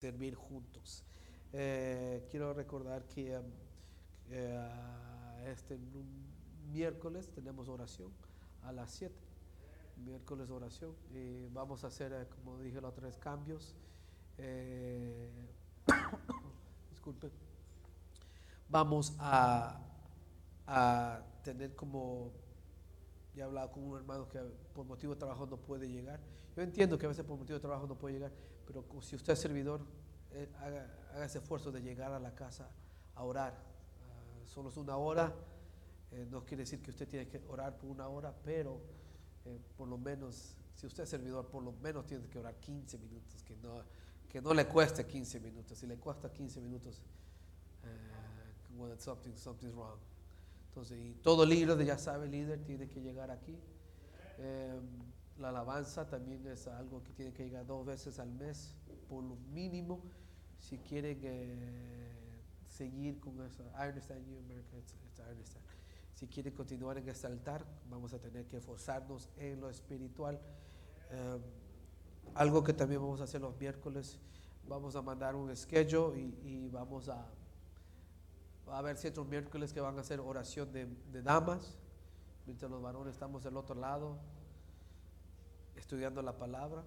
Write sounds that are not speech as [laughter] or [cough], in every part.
servir juntos. Eh, quiero recordar que um, eh, este miércoles tenemos oración a las 7. Miércoles oración. Y vamos a hacer, eh, como dije otra vez, cambios. [coughs] disculpe. Vamos a, a tener como ya he hablado con un hermano que por motivo de trabajo no puede llegar. Yo entiendo que a veces por motivo de trabajo no puede llegar, pero si usted es servidor, eh, haga, ese esfuerzo de llegar a la casa a orar. Uh, solo es una hora, eh, no quiere decir que usted tiene que orar por una hora, pero eh, por lo menos, si usted es servidor, por lo menos tiene que orar 15 minutos, que no, que no le cueste 15 minutos. Si le cuesta 15 minutos, something, something's wrong. Entonces, y todo líder, ya sabe, líder tiene que llegar aquí. La alabanza también es algo que tiene que llegar dos veces al mes, por lo mínimo, si quieren eh, seguir con eso. I understand you, America, I understand. Si quieren continuar en este altar, vamos a tener que esforzarnos en lo espiritual. Em, algo que también vamos a hacer los miércoles, vamos a mandar un schedule y vamos a a haber ciertos miércoles que van a hacer oración de, damas, mientras los varones estamos del otro lado estudiando la palabra.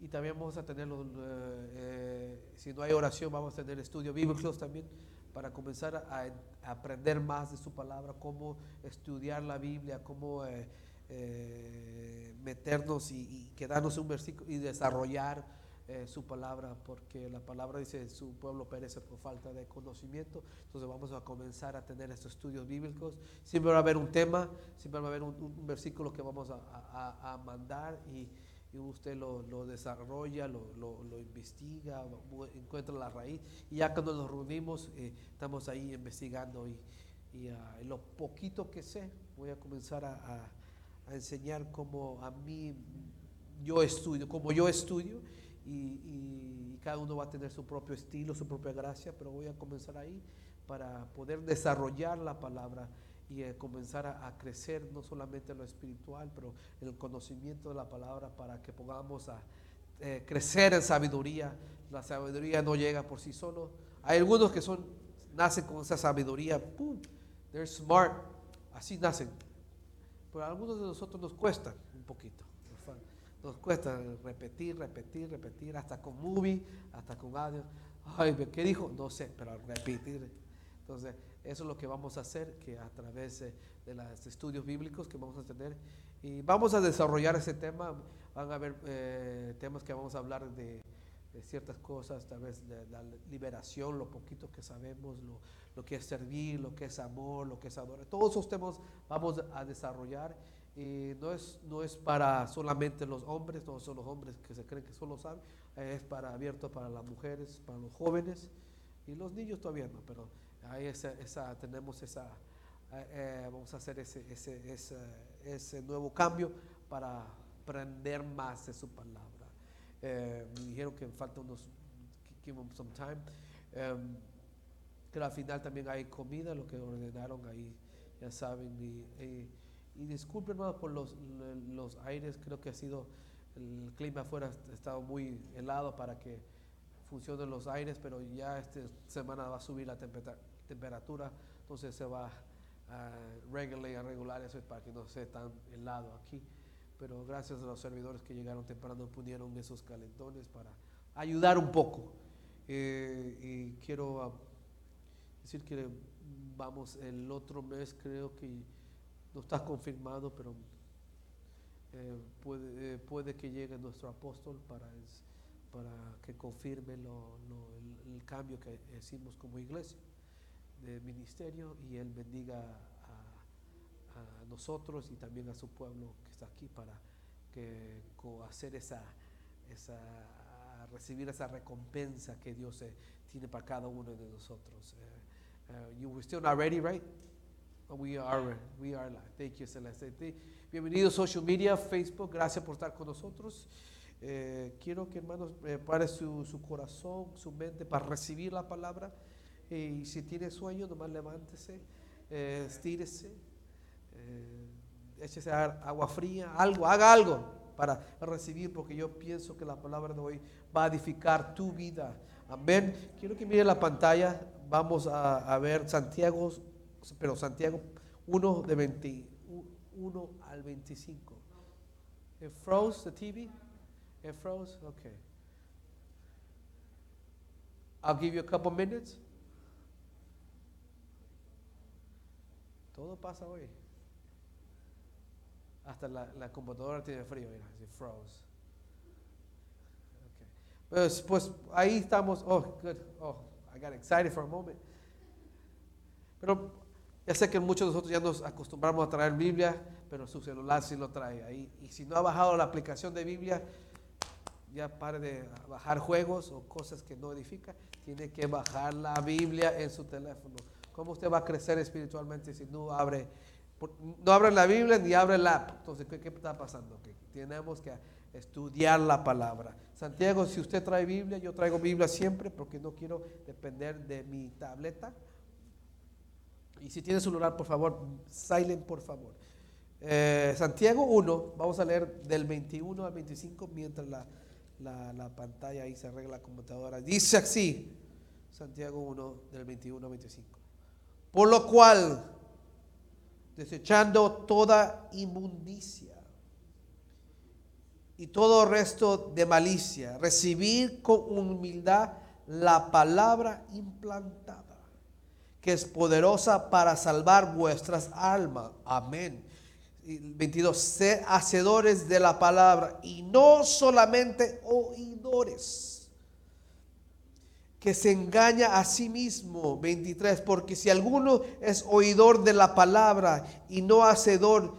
Y también vamos a tener, eh, eh, si no hay oración, vamos a tener estudios bíblicos también para comenzar a, aprender más de su palabra, cómo estudiar la Biblia, cómo eh, meternos y, y, quedarnos un versículo y desarrollar eh, su palabra, porque la palabra dice su pueblo perece por falta de conocimiento. Entonces vamos a comenzar a tener estos estudios bíblicos. Siempre va a haber un tema, siempre va a haber un, versículo que vamos a, mandar y, usted lo, desarrolla, lo, investiga, encuentra la raíz. Y ya cuando nos reunimos, eh, estamos ahí investigando y, y lo poquito que sé, voy a comenzar a, a enseñar como a mí yo estudio, como yo estudio y, cada uno va a tener su propio estilo, su propia gracia, pero voy a comenzar ahí para poder desarrollar la palabra y eh, comenzar a, crecer no solamente en lo espiritual, pero en el conocimiento de la palabra para que podamos a, eh, crecer en sabiduría. La sabiduría no llega por sí solo. Hay algunos que son nacen con esa sabiduría, ¡pum! They're smart, así nacen. Pero algunos de nosotros nos cuesta un poquito. Nos cuesta repetir, repetir, repetir, hasta con movie, hasta con audio. Ay, ¿qué dijo? No sé, pero repetir. Entonces, eso es lo que vamos a hacer, que a través de, los estudios bíblicos que vamos a tener, y vamos a desarrollar ese tema, van a haber eh, temas que vamos a hablar de, ciertas cosas, tal vez de la liberación, lo poquito que sabemos, lo, lo, que es servir, lo que es amor, lo que es adorar. Todos esos temas vamos a desarrollar y no es, no es para solamente los hombres, no son los hombres que se creen que solo saben, es para abierto para las mujeres, para los jóvenes y los niños todavía no, pero ahí esa, esa tenemos esa, eh, eh, vamos a hacer ese, ese, ese, ese, nuevo cambio para aprender más de su palabra. Eh, me dijeron que falta unos, give some time. Um, que al final también hay comida, lo que ordenaron ahí, ya saben, y y disculpen por los, los aires, creo que ha sido, el clima afuera ha estado muy helado para que funcionen los aires, pero ya esta semana va a subir la temperatura, entonces se va a regular, eso para que no sea tan helado aquí. Pero gracias a los servidores que llegaron temprano pusieron esos calentones para ayudar un poco. Eh, y quiero ah, decir que vamos el otro mes, creo que no está confirmado, pero eh, puede, eh, puede, que llegue nuestro apóstol para, para que confirme lo, el, cambio que hicimos como iglesia de ministerio y él bendiga a, nosotros y también a su pueblo que está aquí para que hacer esa, esa recibir esa recompensa que Dios eh, tiene para cada uno de nosotros. you were still not ready, right? We are, we are Thank you, Celeste. Bienvenidos social media, Facebook. Gracias por estar con nosotros. Eh, quiero que hermanos prepare su, su, corazón, su mente para recibir la palabra. Eh, y si tiene sueño, nomás levántese, eh, estírese, échese agua fría, algo, haga algo. para recibir, porque yo pienso que la palabra de hoy va a edificar tu vida. Amén. Quiero que mire la pantalla. Vamos a, ver Santiago, pero Santiago 1 de 21 al 25. It froze the TV? It froze? Okay. I'll give you a couple minutes. Todo pasa hoy. Hasta la, la computadora tiene frío, mira, se froze. Okay. Pues, pues ahí estamos. Oh, good. Oh, I got excited for a moment. Pero ya sé que muchos de nosotros ya nos acostumbramos a traer Biblia, pero su celular sí lo trae ahí. Y si no ha bajado la aplicación de Biblia, ya pare de bajar juegos o cosas que no edifican. Tiene que bajar la Biblia en su teléfono. ¿Cómo usted va a crecer espiritualmente si no abre no abren la Biblia ni abren la app. Entonces, ¿qué, está pasando? Que tenemos que estudiar la palabra. Santiago, si usted trae Biblia, yo traigo Biblia siempre porque no quiero depender de mi tableta. Y si tiene celular, por favor, silent, por favor. Eh, Santiago 1, vamos a leer del 21 al 25 mientras la, la, la pantalla ahí se arregla la computadora. Dice así, Santiago 1, del 21 al 25. Por lo cual desechando toda inmundicia y todo resto de malicia, recibir con humildad la palabra implantada, que es poderosa para salvar vuestras almas. Amén. 22. Sed hacedores de la palabra y no solamente oidores que se engaña a sí mismo. 23. Porque si alguno es oidor de la palabra y no hacedor,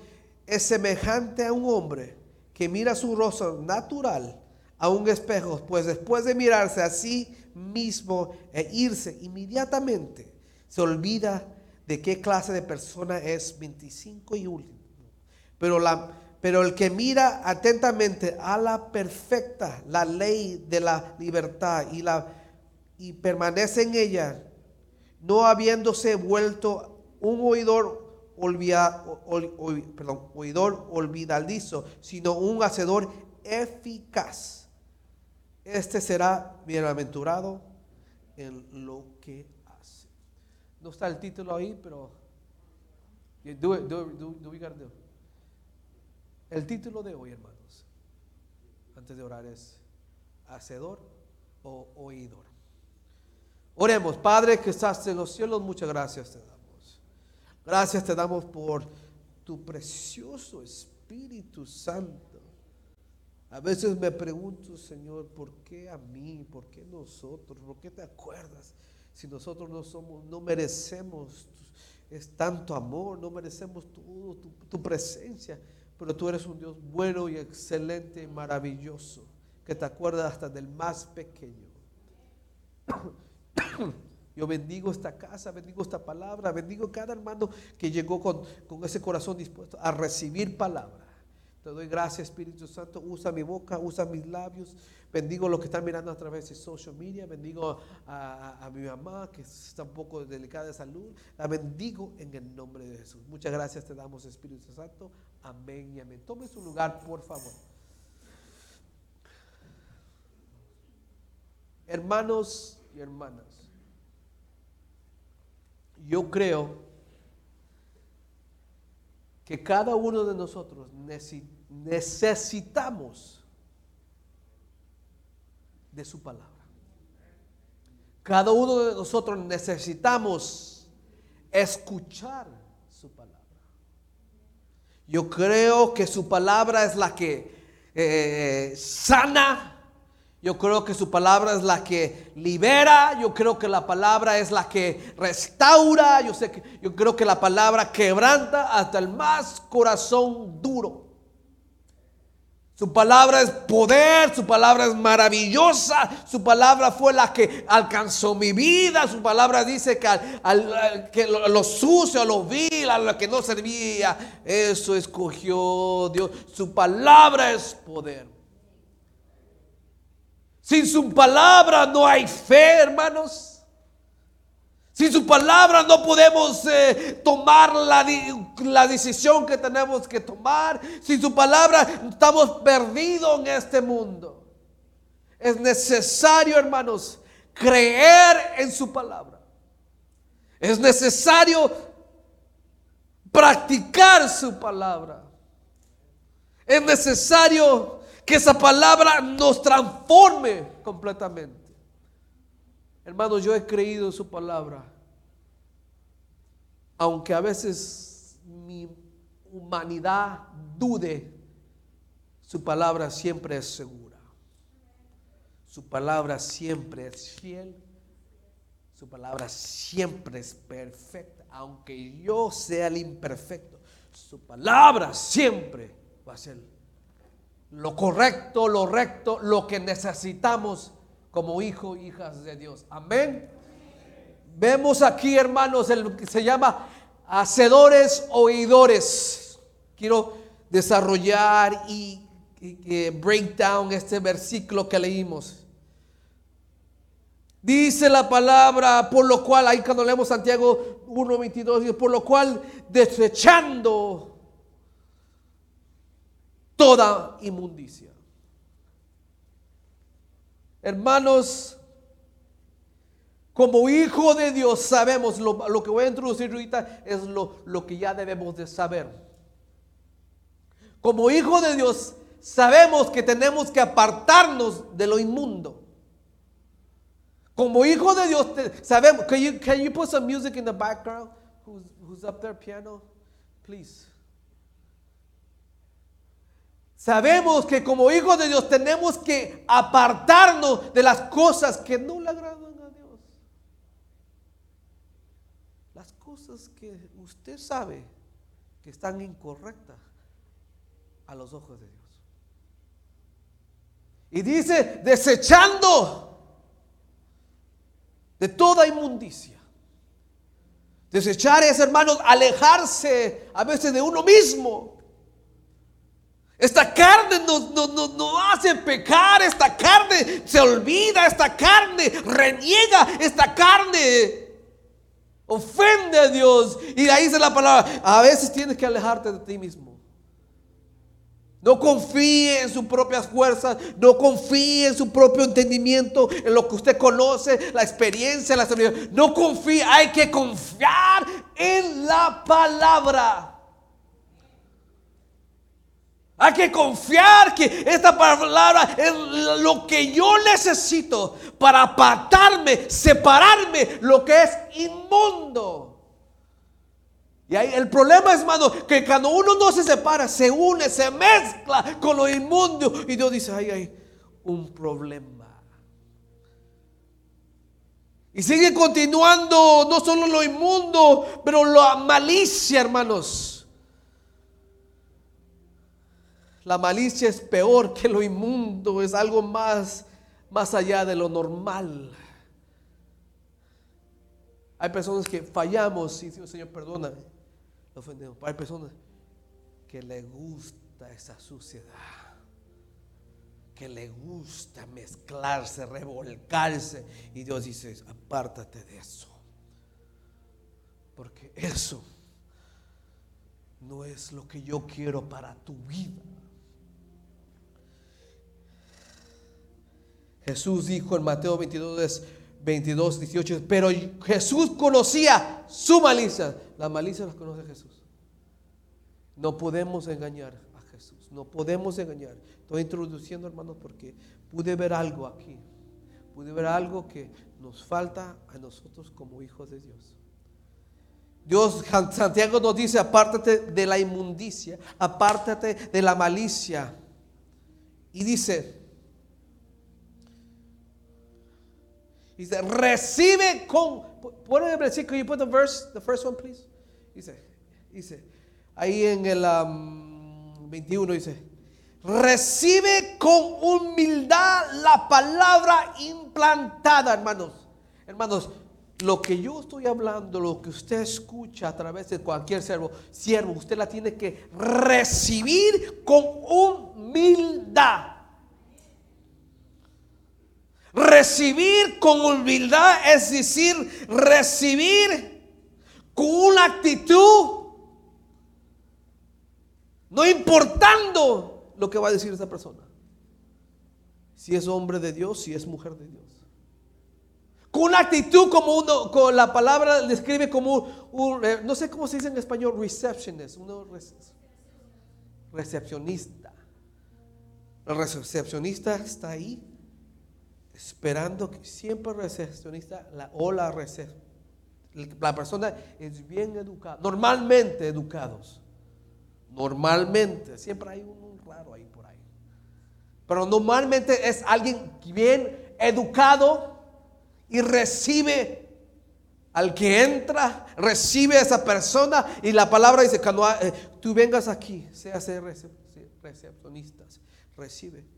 es semejante a un hombre que mira su rostro natural a un espejo, pues después de mirarse a sí mismo e irse inmediatamente, se olvida de qué clase de persona es 25 y último. Pero, la, pero el que mira atentamente a la perfecta, la ley de la libertad y la y permanece en ella, no habiéndose vuelto un oidor, oidor olvidadizo, sino un hacedor eficaz. Este será bienaventurado en lo que. No está el título ahí, pero El título de hoy, hermanos, antes de orar, es hacedor o oidor. Oremos, Padre que estás en los cielos, muchas gracias te damos. Gracias te damos por tu precioso Espíritu Santo. A veces me pregunto, Señor, ¿por qué a mí? ¿Por qué nosotros? ¿Por qué te acuerdas? Si nosotros no somos, no merecemos es tanto amor, no merecemos tu, presencia, pero tú eres un Dios bueno y excelente y maravilloso, que te acuerdas hasta del más pequeño. [coughs] Yo bendigo esta casa, bendigo esta palabra, bendigo cada hermano que llegó con, ese corazón dispuesto a recibir palabra. Te doy gracias, Espíritu Santo. Usa mi boca, usa mis labios. Bendigo a los que están mirando a través de social media. Bendigo a, mi mamá, que está un poco delicada de salud. La bendigo en el nombre de Jesús. Muchas gracias te damos, Espíritu Santo. Amén y amén. Tome su lugar, por favor. Hermanos y hermanas, yo creo que cada uno de nosotros necesitamos de su palabra. Cada uno de nosotros necesitamos escuchar su palabra. Yo creo que su palabra es la que eh, sana, yo creo que su palabra es la que libera, yo creo que la palabra es la que restaura, yo, sé que, yo creo que la palabra quebranta hasta el más corazón duro. Su palabra es poder, su palabra es maravillosa, su palabra fue la que alcanzó mi vida, su palabra dice que, al, que lo, lo, sucio, lo vil, a lo que no servía, eso escogió Dios. Su palabra es poder. Sin su palabra no hay fe, hermanos. Sin su palabra no podemos eh, tomar la, la, decisión que tenemos que tomar. Sin su palabra estamos perdidos en este mundo. Es necesario, hermanos, creer en su palabra. Es necesario practicar su palabra. Es necesario que esa palabra nos transforme completamente. Hermanos, yo he creído en su palabra. Aunque a veces mi humanidad dude, su palabra siempre es segura. Su palabra siempre es fiel. Su palabra siempre es perfecta. Aunque yo sea el imperfecto, su palabra siempre va a ser lo correcto, lo recto, lo que necesitamos como hijos e hijas de Dios. Amén. Vemos aquí, hermanos, el que se llama hacedores oidores. Quiero desarrollar y, break down este versículo que leímos. Dice la palabra, por lo cual, ahí cuando leemos Santiago 1.22, por lo cual desechando toda inmundicia. Hermanos, como hijo de Dios sabemos, lo, que voy a introducir ahorita es lo, lo que ya debemos de saber. Como hijo de Dios sabemos que tenemos que apartarnos de lo inmundo. Como hijo de Dios sabemos, can you, can you put some music in the background? Who's, who's up there, piano? Please. Sabemos que como hijos de Dios tenemos que apartarnos de las cosas que no le agradan a Dios. Las cosas que usted sabe que están incorrectas a los ojos de Dios. Y dice, desechando de toda inmundicia. Desechar es, hermanos, alejarse a veces de uno mismo esta carne nos, hace pecar, esta carne se olvida, esta carne reniega, esta carne ofende a Dios. Y ahí dice la palabra, a veces tienes que alejarte de ti mismo. No confíe en sus propias fuerzas, no confíe en su propio entendimiento, en lo que usted conoce, la experiencia, la sabiduría. No confíe, hay que confiar en la palabra. Hay que confiar que esta palabra es lo que yo necesito para apartarme, separarme lo que es inmundo. Y ahí el problema es, hermano, que cuando uno no se separa, se une, se mezcla con lo inmundo. Y Dios dice, hay un problema. Y sigue continuando no solo lo inmundo, pero la malicia, hermanos. La malicia es peor que lo inmundo, es algo más, más allá de lo normal. Hay personas que fallamos y decimos, Señor, perdóname, ofendemos. Hay personas que le gusta esa suciedad, que le gusta mezclarse, revolcarse. Y Dios dice, apártate de eso. Porque eso no es lo que yo quiero para tu vida. Jesús dijo en Mateo 22, 22, 18, pero Jesús conocía su malicia. La malicia la conoce Jesús. No podemos engañar a Jesús. No podemos engañar. Estoy introduciendo, hermanos, porque pude ver algo aquí. Pude ver algo que nos falta a nosotros como hijos de Dios. Dios, Santiago nos dice, apártate de la inmundicia, apártate de la malicia. Y dice, Dice, recibe con. Pon el versículo, you put the verse, the first one, please. Dice, dice, ahí en el 21 um, dice, recibe con humildad la palabra implantada, hermanos. Hermanos, lo que yo estoy hablando, lo que usted escucha a través de cualquier siervo, siervo, usted la tiene que recibir con humildad. Recibir con humildad es decir, recibir con una actitud, no importando lo que va a decir esa persona. Si es hombre de Dios, si es mujer de Dios. Con una actitud como uno, con la palabra describe como un, eh, no sé cómo se dice en español, receptionist, uno recepcionista. El recepcionista está ahí esperando que siempre recepcionista la, o la la persona es bien educada, normalmente educados. Normalmente, siempre hay un raro ahí por ahí. Pero normalmente es alguien bien educado y recibe al que entra, recibe a esa persona y la palabra dice, cuando eh, tú vengas aquí, seas recepcionistas, recibe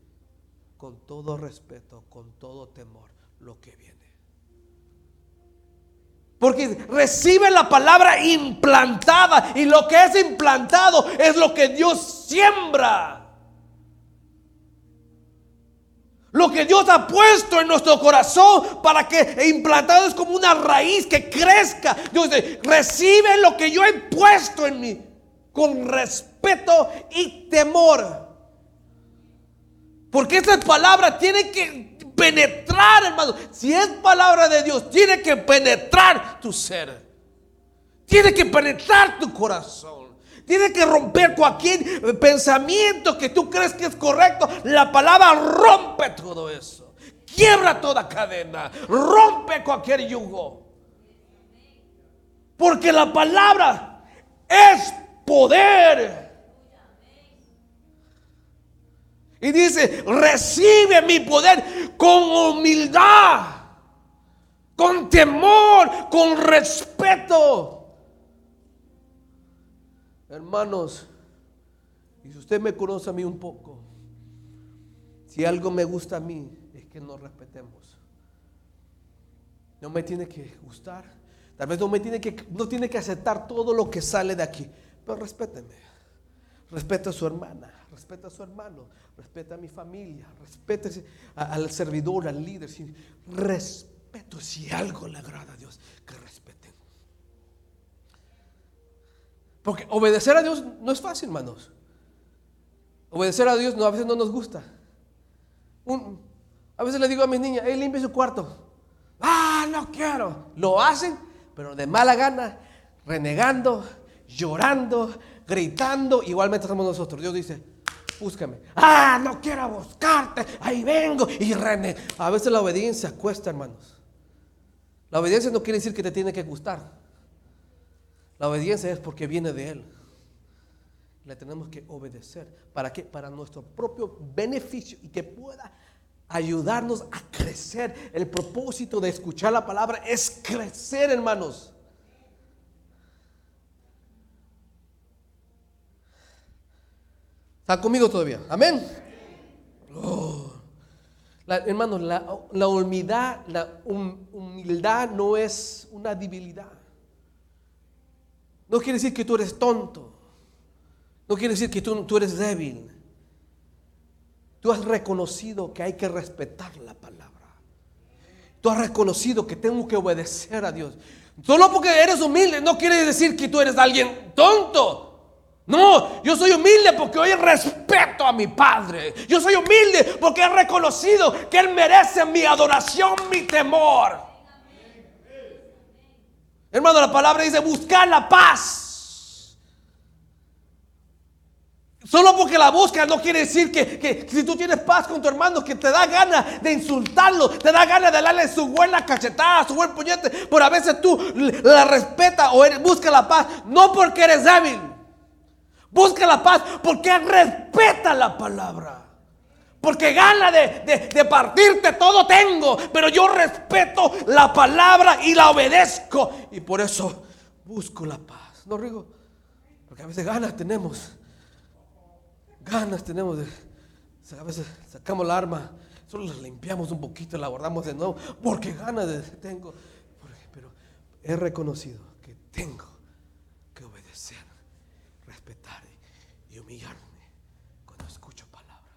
con todo respeto, con todo temor lo que viene. Porque recibe la palabra implantada y lo que es implantado es lo que Dios siembra. Lo que Dios ha puesto en nuestro corazón para que implantado es como una raíz que crezca. Dios dice, recibe lo que yo he puesto en mí con respeto y temor. Porque esa palabra tiene que penetrar, hermano. Si es palabra de Dios, tiene que penetrar tu ser. Tiene que penetrar tu corazón. Tiene que romper cualquier pensamiento que tú crees que es correcto. La palabra rompe todo eso. Quiebra toda cadena. Rompe cualquier yugo. Porque la palabra es poder. Y dice, recibe mi poder con humildad, con temor, con respeto. Hermanos, y si usted me conoce a mí un poco, si algo me gusta a mí es que nos respetemos. No me tiene que gustar, tal vez no me tiene que, no tiene que aceptar todo lo que sale de aquí, pero respéteme. Respeta a su hermana, respeta a su hermano, respeta a mi familia, respeta al servidor, al líder. Respeto si algo le agrada a Dios, que respeten. Porque obedecer a Dios no es fácil, hermanos. Obedecer a Dios no, a veces no nos gusta. a veces le digo a mis niñas, hey, limpie su cuarto. Ah, no quiero. Lo hacen, pero de mala gana, renegando, llorando, gritando, igualmente estamos nosotros. Dios dice, búscame. Ah, no quiero buscarte, ahí vengo. Y René, a veces la obediencia cuesta, hermanos. La obediencia no quiere decir que te tiene que gustar. La obediencia es porque viene de Él. Le tenemos que obedecer. ¿Para qué? Para nuestro propio beneficio y que pueda ayudarnos a crecer. El propósito de escuchar la palabra es crecer, hermanos. ¿Está conmigo todavía? Amén. Oh. hermanos, la, humildad, la humildad no es una debilidad. No quiere decir que tú eres tonto. No quiere decir que tú, tú eres débil. Tú has reconocido que hay que respetar la palabra. Tú has reconocido que tengo que obedecer a Dios. Solo porque eres humilde no quiere decir que tú eres alguien tonto. No, yo soy humilde porque hoy respeto a mi Padre. Yo soy humilde porque he reconocido que Él merece mi adoración, mi temor. Hermano, la palabra dice buscar la paz. Solo porque la buscas no quiere decir que, si tú tienes paz con tu hermano, que te da ganas de insultarlo, te da ganas de darle su buena cachetada, su buen puñete, pero a veces tú la respetas o buscas la paz, no porque eres débil. Busca la paz porque respeta la palabra. Porque gana de, partirte todo tengo, pero yo respeto la palabra y la obedezco. Y por eso busco la paz. No rigo, porque a veces ganas tenemos. Ganas tenemos de... A veces sacamos la arma, solo la limpiamos un poquito, la guardamos de nuevo, porque ganas de, tengo. Pero he reconocido que tengo humillarme cuando escucho palabra.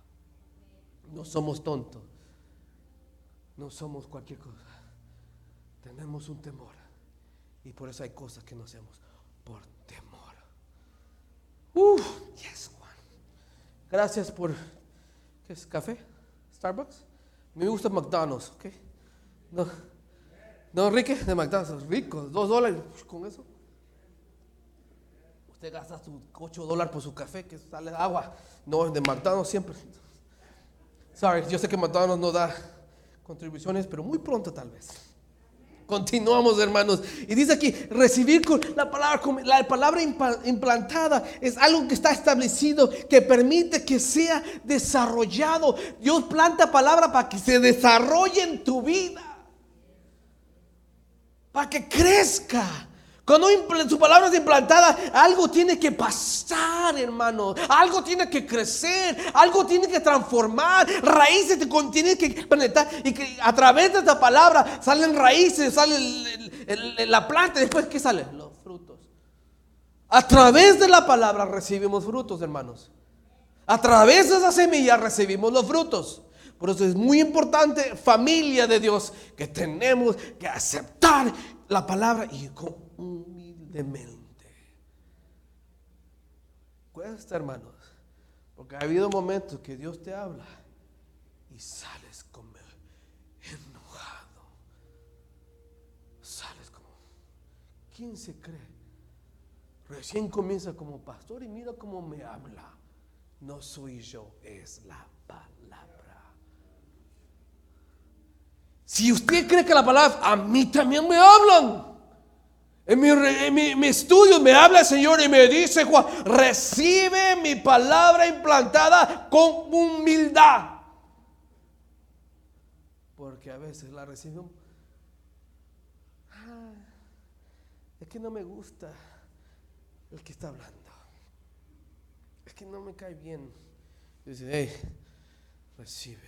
No somos tontos. no somos cualquier cosa. Tenemos un temor. Y por eso hay cosas que no hacemos por temor. Uh, yes, Juan. Gracias por. ¿Qué es? ¿Café? ¿Starbucks? Me gusta McDonald's, ¿ok? No. No, Enrique, de McDonald's, rico, dos dólares con eso. Usted gasta sus 8 dólares por su café, que sale agua. No, de McDonald's siempre. Sorry, yo sé que McDonald's no da contribuciones, pero muy pronto tal vez. Continuamos, hermanos. Y dice aquí, recibir con la palabra, la palabra implantada es algo que está establecido, que permite que sea desarrollado. Dios planta palabra para que se desarrolle en tu vida. Para que crezca. Cuando su palabra es implantada, algo tiene que pasar, hermano. Algo tiene que crecer, algo tiene que transformar. Raíces te tienen que penetrar y que a través de esta palabra salen raíces, sale la planta. Después, ¿qué sale? Los frutos. A través de la palabra recibimos frutos, hermanos. A través de esa semilla recibimos los frutos. Por eso es muy importante, familia de Dios, que tenemos que aceptar la palabra y humildemente. Cuesta, hermanos, porque ha habido momentos que Dios te habla y sales como enojado. Sales como, ¿quién se cree? Recién comienza como pastor y mira cómo me habla. No soy yo, es la palabra. Si usted cree que la palabra, a mí también me hablan. En mi, estudio me habla el Señor y me dice, Juan, recibe mi palabra implantada con humildad. Porque a veces la recibo. Ah, es que no me gusta el que está hablando. Es que no me cae bien. Dice, hey, recibe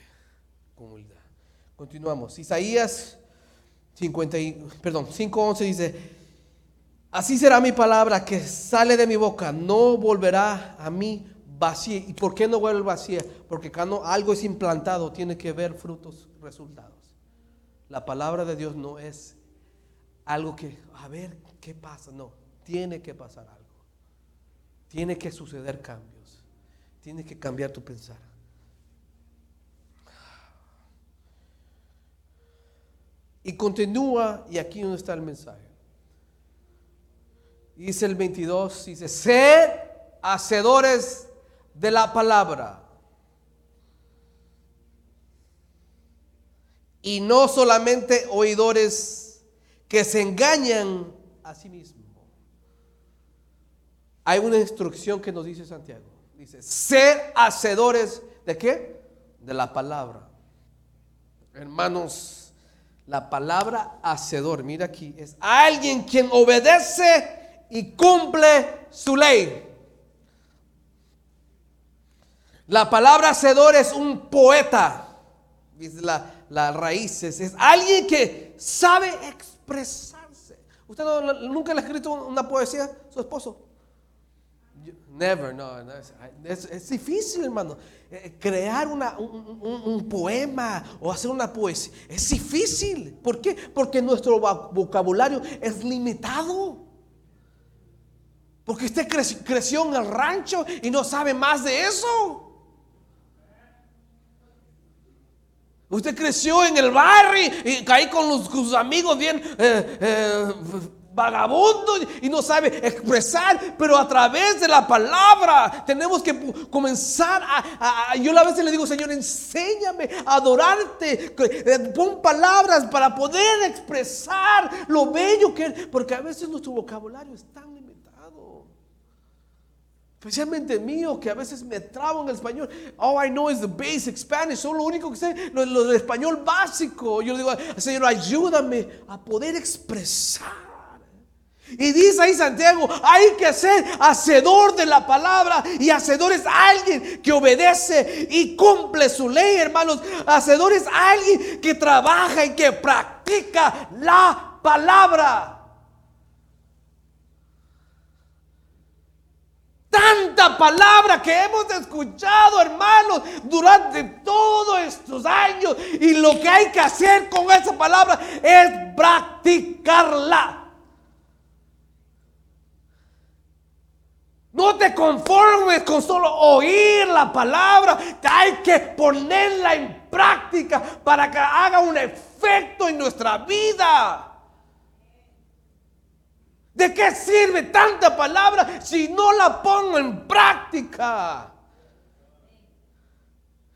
con humildad. Continuamos. Isaías 50 perdón, 5.11 dice, Así será mi palabra que sale de mi boca, no volverá a mí vacía. ¿Y por qué no vuelve vacía? Porque cuando algo es implantado tiene que ver frutos, resultados. La palabra de Dios no es algo que, a ver, ¿qué pasa? No, tiene que pasar algo. Tiene que suceder cambios. Tiene que cambiar tu pensar. Y continúa, y aquí donde está el mensaje. Dice el 22, dice, sed hacedores de la palabra. Y no solamente oidores que se engañan a sí mismos. Hay una instrucción que nos dice Santiago. Dice, ser hacedores de qué? De la palabra. Hermanos, la palabra hacedor, mira aquí, es alguien quien obedece y cumple su ley. La palabra hacedor es un poeta, dice la, las raíces, es alguien que sabe expresarse. ¿Usted nunca le ha escrito una poesía a su esposo? Never, no, es, difícil, hermano. Eh, crear una, un, poema o hacer una poesía es difícil. ¿Por qué? Porque nuestro vocabulario es limitado. Porque usted creció en el rancho y no sabe más de eso. Usted creció en el barrio y caí con sus amigos bien eh, eh, vagabundos y no sabe expresar, pero a través de la palabra tenemos que comenzar a, yo a veces le digo, Señor, enséñame a adorarte, eh, pon palabras para poder expresar lo bello que es, porque a veces nuestro vocabulario es tan Especialmente mío, que a veces me trabo en el español. All I know is the basic Spanish. Solo lo único que sé, lo, lo del español básico. Yo le digo, Señor, ayúdame a poder expresar. Y dice ahí Santiago, hay que ser hacedor de la palabra. Y hacedor es alguien que obedece y cumple su ley, hermanos. Hacedor es alguien que trabaja y que practica la palabra. Tanta palabra que hemos escuchado, hermanos, durante todos estos años. Y lo que hay que hacer con esa palabra es practicarla. No te conformes con solo oír la palabra, hay que ponerla en práctica para que haga un efecto en nuestra vida. ¿De qué sirve tanta palabra si no la pongo en práctica?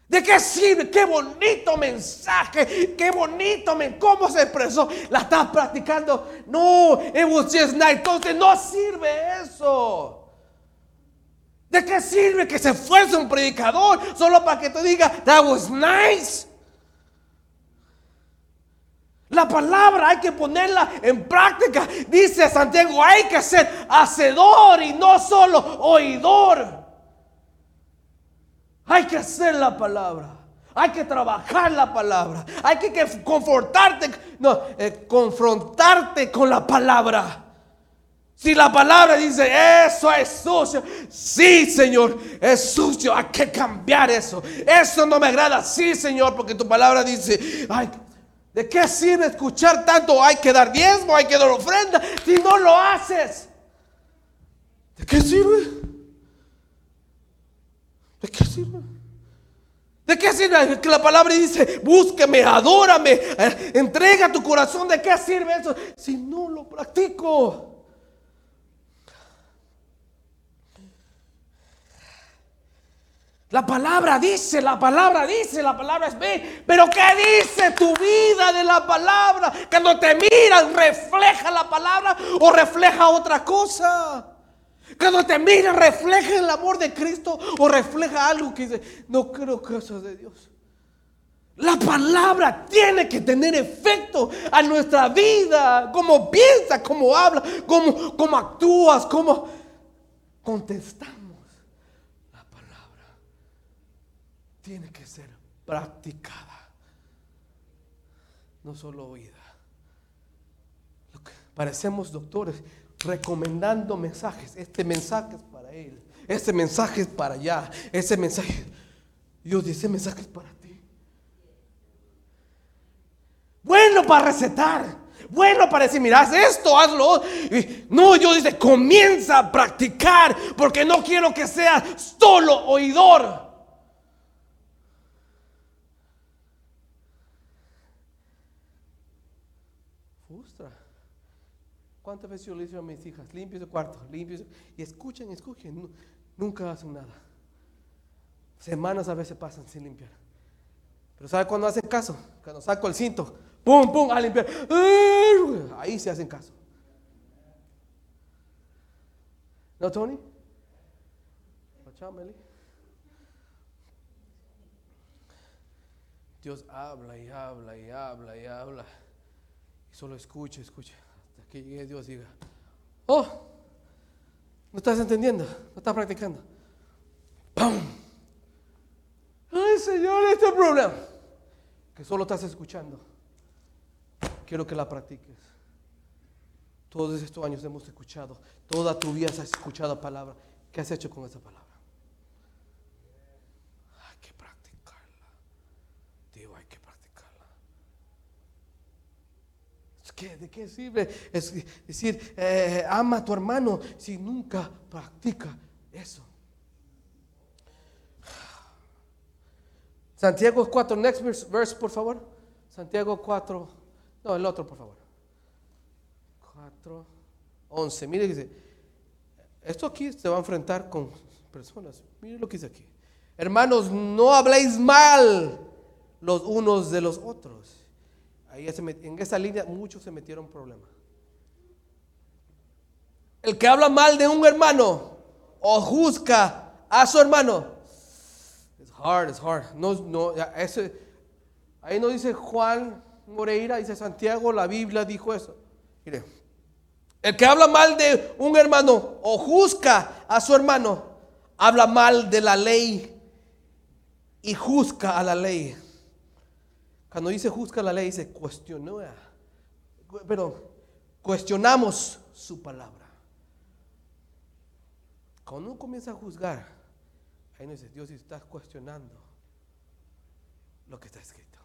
¿De qué sirve? Qué bonito mensaje, qué bonito, cómo se expresó. La estás practicando. No, it was. Entonces no sirve eso. ¿De qué sirve que se esfuerce un predicador solo para que te diga, that was nice? La palabra hay que ponerla en práctica. Dice Santiago, hay que ser hacedor y no solo oidor. Hay que hacer la palabra. Hay que trabajar la palabra. Hay que, confortarte, no, eh, confrontarte con la palabra. Si la palabra dice, eso es sucio, sí, Señor, es sucio, hay que cambiar eso. Eso no me agrada, sí, Señor, porque tu palabra dice, ay, ¿de qué sirve escuchar tanto? Hay que dar diezmo, hay que dar ofrenda, si no lo haces. ¿De qué sirve? ¿De qué sirve? ¿De qué sirve que la palabra dice, búsqueme, adórame, eh, entrega tu corazón? ¿De qué sirve eso? Si no lo practico. La palabra dice, la palabra dice, la palabra es ve. Pero ¿qué dice tu vida de la palabra? Cuando te miras, ¿refleja la palabra o refleja otra cosa? Cuando te miras, ¿refleja el amor de Cristo o refleja algo que dice, no creo que de Dios? La palabra tiene que tener efecto a nuestra vida, cómo piensas, cómo hablas, cómo, cómo actúas, cómo contestas. Tiene que ser practicada, no solo oída. parecemos doctores recomendando mensajes. Este mensaje es para él, este mensaje es para allá, ese mensaje. Dios dice, ese mensaje es para ti. Bueno para recetar. Bueno para decir, mira, haz esto, hazlo. No, Dios dice, comienza a practicar porque no quiero que seas solo oidor. ¿Cuántas veces yo le digo a mis hijas, limpio su cuarto, limpio Y escuchen, escuchen, nunca hacen nada. Semanas a veces pasan sin limpiar. Pero ¿sabe cuándo hacen caso? Cuando saco el cinto, pum, pum, a limpiar. Ahí se hacen caso. ¿No, Tony? Dios habla y habla y habla y habla. Y solo escucha, escucha que llegue Dios diga, oh, no estás entendiendo, no estás practicando. ¡Pum! Ay, Señor, este problema. Que solo estás escuchando. Quiero que la practiques. Todos estos años hemos escuchado, toda tu vida has escuchado palabra. ¿Qué has hecho con esa palabra? ¿De qué sirve es decir, eh, ama a tu hermano si nunca practica eso? Santiago 4, next verse, por favor. Santiago 4, no, el otro, por favor. 4, 11. Mire, dice, esto aquí se va a enfrentar con personas. Mire lo que dice aquí. Hermanos, no habléis mal los unos de los otros en esa línea muchos se metieron problemas. El que habla mal de un hermano o juzga a su hermano. Es hard, es hard. No, no, ahí no dice Juan Moreira, dice Santiago, la Biblia dijo eso. Mire, el que habla mal de un hermano o juzga a su hermano, habla mal de la ley y juzga a la ley. Cuando dice juzga la ley, dice cuestionó, pero cuestionamos su palabra. Cuando uno comienza a juzgar, ahí no dice, Dios, si estás cuestionando lo que está escrito.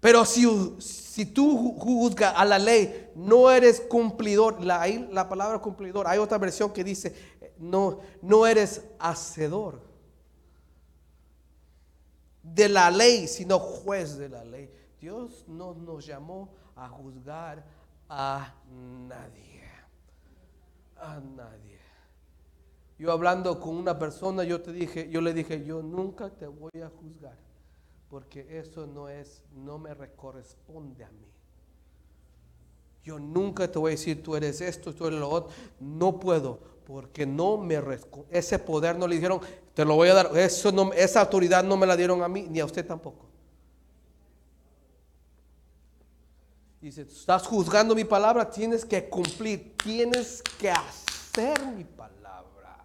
Pero si, si tú juzgas a la ley, no eres cumplidor. La, la palabra cumplidor, hay otra versión que dice, no, no eres hacedor de la ley, sino juez de la ley. Dios no nos llamó a juzgar a nadie. A nadie. Yo hablando con una persona, yo te dije, yo le dije, yo nunca te voy a juzgar, porque eso no es, no me corresponde a mí. Yo nunca te voy a decir, tú eres esto, tú eres lo otro. No puedo, porque no me ese poder no le dijeron, te lo voy a dar. Eso no, esa autoridad no me la dieron a mí, ni a usted tampoco. Dice, estás juzgando mi palabra, tienes que cumplir, tienes que hacer mi palabra.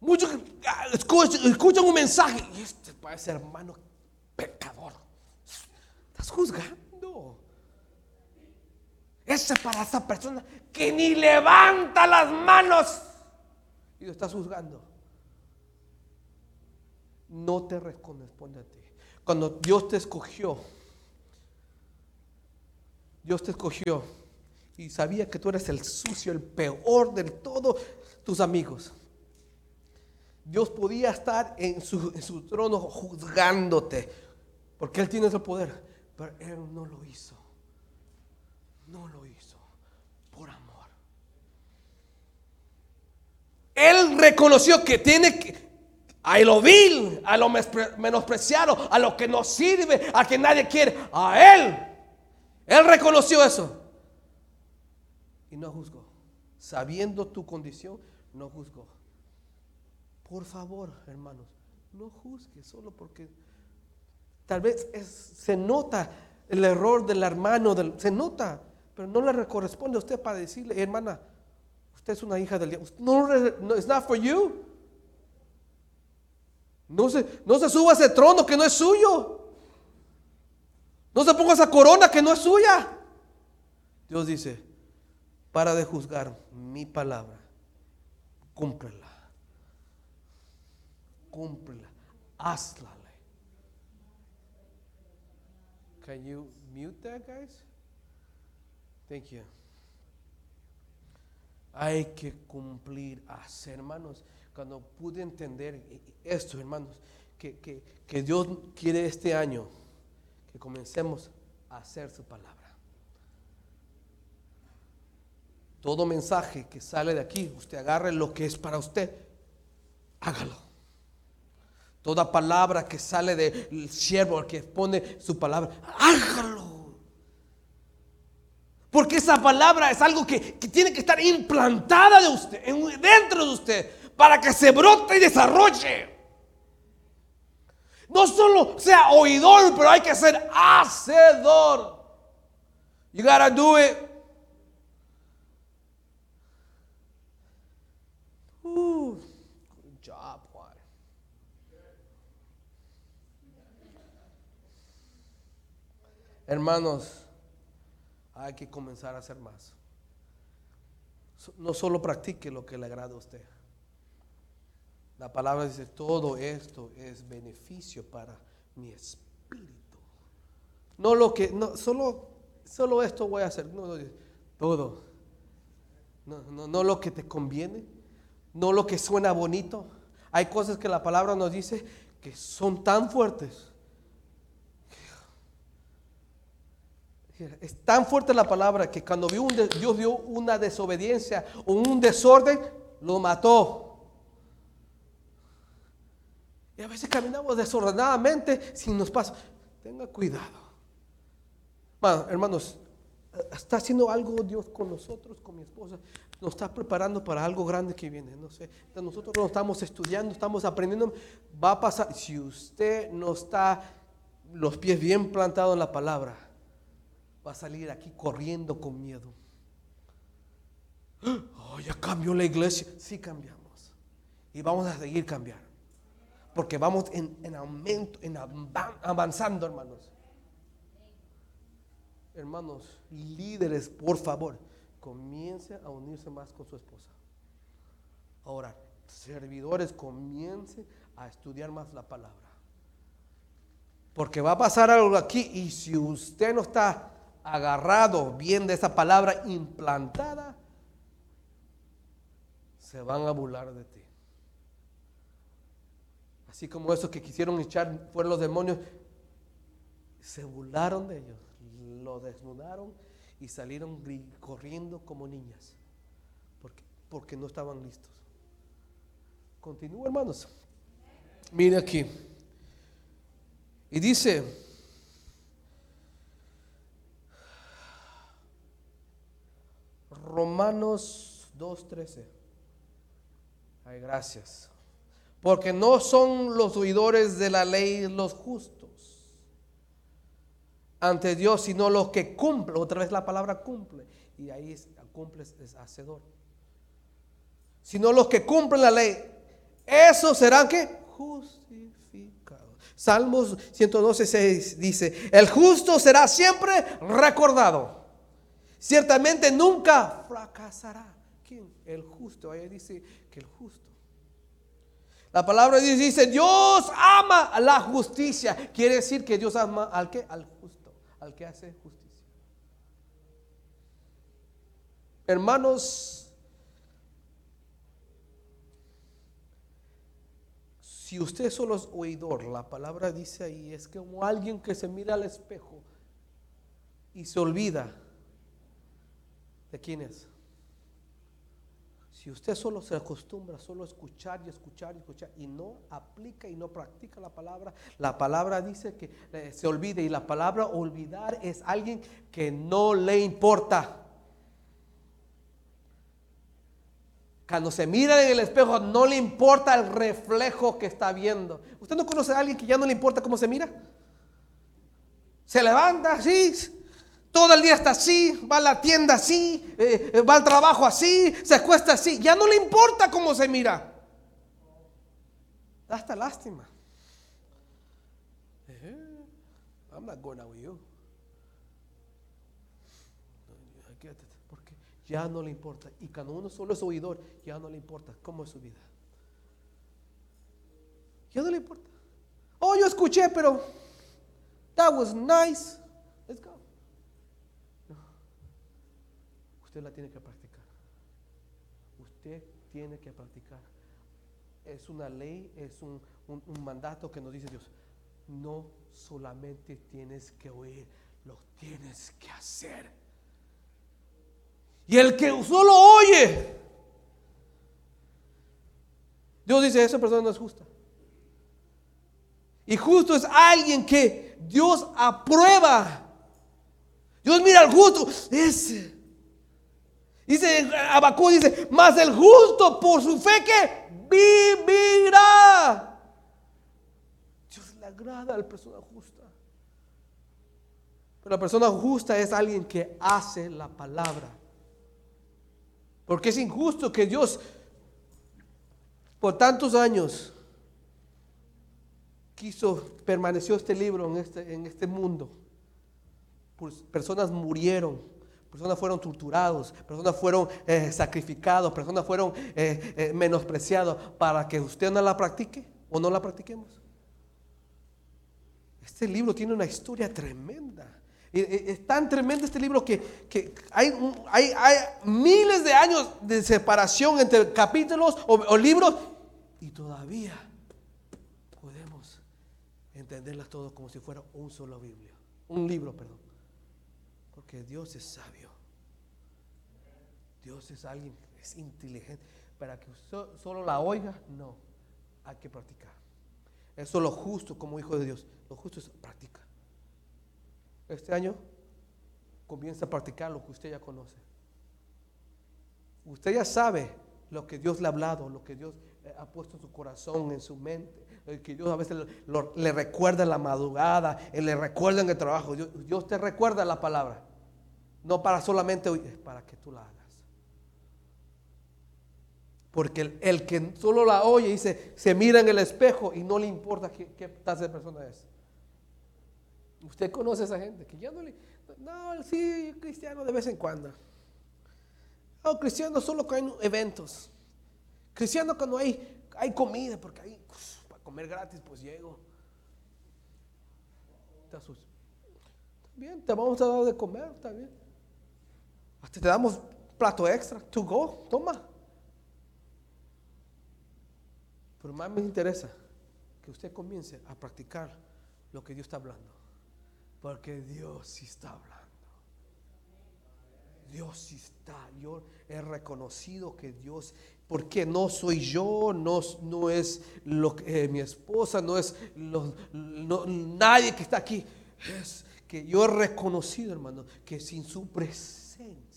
Muchos ah, escuchan, un mensaje y este parece hermano pecador. Estás juzgando. Ese para esa persona que ni levanta las manos y lo estás juzgando. No te corresponde a ti. Cuando Dios te escogió, Dios te escogió y sabía que tú eres el sucio, el peor de todos tus amigos. Dios podía estar en su, trono juzgándote, porque Él tiene ese poder, pero Él no lo hizo. No lo hizo por amor. Él reconoció que tiene que, a lo vil, a lo menospreciado, a lo que no sirve, a que nadie quiere, a Él. Él reconoció eso. Y no juzgó. Sabiendo tu condición, no juzgó. Por favor, hermanos, no juzgue solo porque tal vez se nota el error del hermano, se nota, pero no le corresponde a usted para decirle, hermana, usted es una hija del diablo. No, no it's not for you. No se, no se suba a ese trono que no es suyo. No se ponga esa corona que no es suya. Dios dice, para de juzgar mi palabra, cúmprela cúmplela, hazla. Can you mute that, guys? Thank you. Hay que cumplir, hacer, hermanos. Cuando pude entender esto, hermanos, que, que, que Dios quiere este año que comencemos a hacer su palabra. Todo mensaje que sale de aquí, usted agarre lo que es para usted, hágalo. Toda palabra que sale del siervo, el que pone su palabra, hágalo. Porque esa palabra es algo que, tiene que estar implantada de usted, dentro de usted, para que se brote y desarrolle. No solo sea oidor, pero hay que ser hacedor. You gotta do it. Hermanos, hay que comenzar a hacer más. No solo practique lo que le agrada a usted. La palabra dice, todo esto es beneficio para mi espíritu. No lo que, no, solo, solo esto voy a hacer. No, todo. No, no, no lo que te conviene. No lo que suena bonito. Hay cosas que la palabra nos dice que son tan fuertes Es tan fuerte la palabra que cuando vio un Dios vio una desobediencia o un desorden, lo mató. Y a veces caminamos desordenadamente sin nos pasa. Tenga cuidado. Bueno, hermanos, está haciendo algo Dios con nosotros, con mi esposa. Nos está preparando para algo grande que viene. No sé, nosotros no estamos estudiando, estamos aprendiendo. Va a pasar. Si usted no está los pies bien plantados en la palabra, va a salir aquí corriendo con miedo. Oh, ya cambió la iglesia. Sí cambiamos. Y vamos a seguir cambiando. Porque vamos en, aumento, en avanzando, hermanos. Hermanos, líderes, por favor, comience a unirse más con su esposa. A orar. Servidores, comience a estudiar más la palabra. Porque va a pasar algo aquí y si usted no está agarrado bien de esa palabra implantada, se van a burlar de ti. Así como esos que quisieron echar fuera los demonios, se burlaron de ellos, lo desnudaron y salieron corriendo como niñas, porque, porque no estaban listos. Continúa, hermanos. Mire aquí. Y dice, Romanos 2.13. Ay, gracias. Porque no son los oidores de la ley los justos ante Dios, sino los que cumplen. Otra vez la palabra cumple. Y ahí es, cumple es hacedor. Sino los que cumplen la ley. Esos serán que justificados. Salmos 112, 6 dice, el justo será siempre recordado. Ciertamente nunca fracasará. ¿Quién? El justo. Ahí dice que el justo. La palabra dice, Dios ama la justicia. Quiere decir que Dios ama al que? Al justo, al que hace justicia. Hermanos, si usted solo es oidor, la palabra dice ahí, es como alguien que se mira al espejo y se olvida de quién es. Si usted solo se acostumbra solo a escuchar y escuchar y escuchar y no aplica y no practica la palabra, la palabra dice que eh, se olvide y la palabra olvidar es alguien que no le importa. Cuando se mira en el espejo no le importa el reflejo que está viendo. ¿Usted no conoce a alguien que ya no le importa cómo se mira? Se levanta así, todo el día está así, va a la tienda así, eh, eh, va al trabajo así, se acuesta así. Ya no le importa cómo se mira. Hasta lástima. Eh, I'm not going out with you. Porque ya no le importa. Y cuando uno solo es oidor, ya no le importa cómo es su vida. Ya no le importa. Oh, yo escuché, pero that was nice. Let's go. Usted la tiene que practicar. Usted tiene que practicar. Es una ley, es un, mandato que nos dice Dios. No solamente tienes que oír, lo tienes que hacer. Y el que solo oye, Dios dice, esa persona no es justa. Y justo es alguien que Dios aprueba. Dios mira al justo. Ese Dice Abacú, dice, más el justo por su fe que vivirá. Dios le agrada a la persona justa. Pero la persona justa es alguien que hace la palabra. Porque es injusto que Dios por tantos años quiso, permaneció este libro en este, en este mundo. Pues personas murieron Personas fueron torturados, personas fueron eh, sacrificados, personas fueron eh, eh, menospreciados para que usted no la practique o no la practiquemos. Este libro tiene una historia tremenda. Es tan tremendo este libro que, hay, hay, miles de años de separación entre capítulos o, libros y todavía podemos entenderlas todos como si fuera un solo Biblia, un libro, perdón. Porque Dios es sabio. Dios es alguien, es inteligente. Para que usted solo la oiga, no. Hay que practicar. Eso es lo justo como hijo de Dios. Lo justo es practicar. Este año comienza a practicar lo que usted ya conoce. Usted ya sabe lo que Dios le ha hablado, lo que Dios ha puesto en su corazón, en su mente, que Dios a veces le recuerda en la madrugada, le recuerda en el trabajo. Dios te recuerda la palabra. No para solamente oír, para que tú la hagas. Porque el, que solo la oye dice, se mira en el espejo y no le importa qué, qué de persona es. Usted conoce a esa gente que no. No, sí, cristiano de vez en cuando. Oh, cristiano solo cuando hay eventos. Cristiano cuando hay, hay comida, porque hay pues, para comer gratis, pues llego. Está bien, te vamos a dar de comer, está bien. Hasta te damos plato extra, to go, toma. Pero más me interesa que usted comience a practicar lo que Dios está hablando. Porque Dios sí está hablando. Dios sí está. Yo he reconocido que Dios, porque no soy yo, no, no es lo eh, mi esposa, no es nadie que está aquí. Es que yo he reconocido, hermano, que sin su presencia,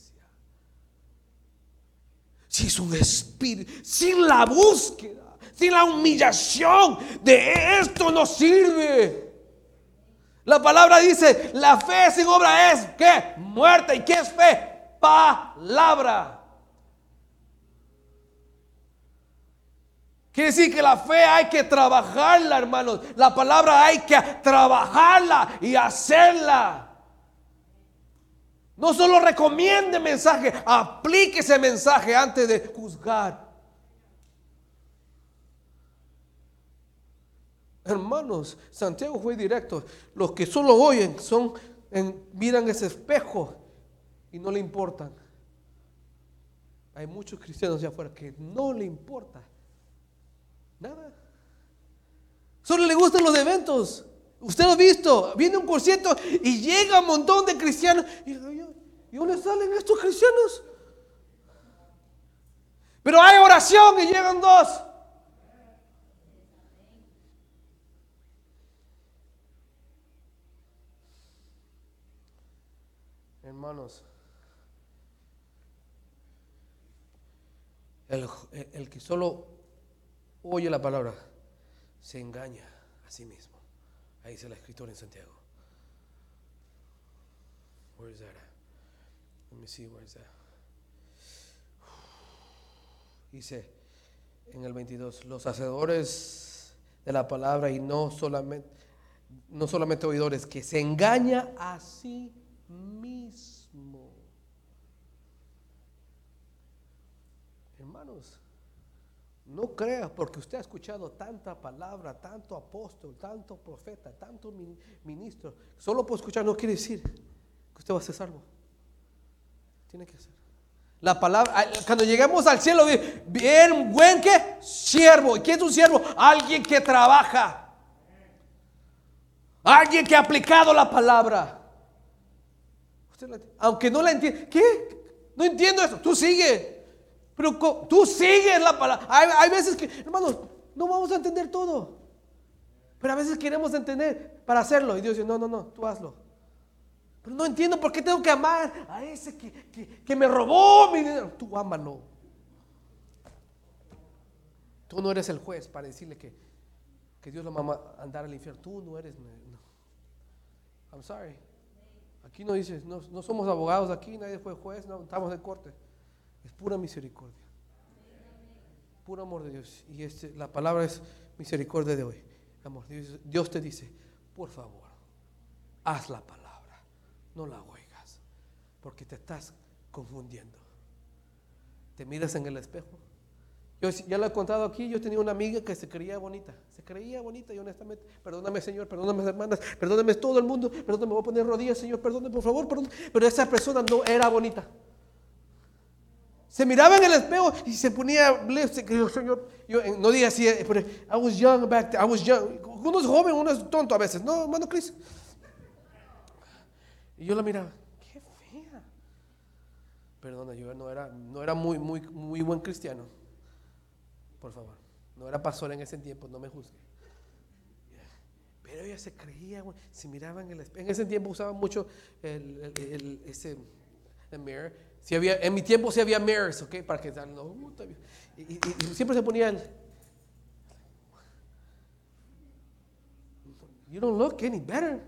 sin su espíritu, sin la búsqueda, sin la humillación de esto no sirve. La palabra dice, la fe sin obra es, ¿qué? Muerta. ¿Y qué es fe? Palabra. Quiere decir que la fe hay que trabajarla, hermanos. La palabra hay que trabajarla y hacerla. No solo recomiende mensaje, aplique ese mensaje antes de juzgar. Hermanos, Santiago fue directo. Los que solo oyen son, miran ese espejo y no le importan. Hay muchos cristianos allá afuera que no le importa Nada. Solo le gustan los eventos. Usted lo ha visto. Viene un concierto y llega un montón de cristianos. Y, ¿y dónde salen estos cristianos? Pero hay oración y llegan dos. Hermanos, el, el que solo oye la palabra, se engaña a sí mismo. Ahí dice la escritura en Santiago. Where is? Me see where. Dice en el 22, los hacedores de la palabra y no solamente no solamente oidores, que se engaña a sí mismo. Hermanos, no crea porque usted ha escuchado tanta palabra, tanto apóstol, tanto profeta, tanto ministro. Solo por escuchar no quiere decir que usted va a ser salvo. Tiene que ser. La palabra, cuando lleguemos al cielo, bien, buen que siervo. ¿Y quién es un siervo? Alguien que trabaja. Alguien que ha aplicado la palabra. aunque no la entiende, ¿qué? No entiendo eso. Tú sigue. Pero tú sigues la palabra. Hay, veces que, hermanos, no vamos a entender todo. Pero a veces queremos entender para hacerlo. Y Dios dice, no, no, no, tú hazlo. Pero no entiendo por qué tengo que amar a ese que, me robó mi dinero. Tú ámalo. Tú no eres el juez para decirle que, que Dios lo va a andar al infierno. Tú no eres. I'm sorry. Aquí no dices, no, no somos abogados aquí, nadie fue juez, no, estamos en corte. Es pura misericordia. Puro amor de Dios. Y este, la palabra es misericordia de hoy. Amor, Dios te dice, por favor, haz la palabra. No la oigas. Porque te estás confundiendo. Te miras en el espejo. Yo ya lo he contado aquí, yo tenía una amiga que se creía bonita, se creía bonita y honestamente, perdóname Señor, perdóname hermanas, perdóname todo el mundo, perdóname, me voy a poner rodillas Señor, perdóname por favor, perdóname. pero esa persona no era bonita. Se miraba en el espejo y se ponía. Señor, yo no diga así, eh, pero I was young back then. I was young. Uno es joven, uno es tonto a veces. No, hermano Cris. Y yo la miraba. Qué fea. Perdona, yo no era, no era muy, muy, muy buen cristiano. Por favor. No era pastor en ese tiempo, no me juzgue. Pero ella se creía, se miraba en el espejo. En ese tiempo usaba mucho el, el, ese mirror si había, en mi tiempo sí había mirrors, ¿ok? Para que no, y, y, y, siempre se ponía el. You don't look any better.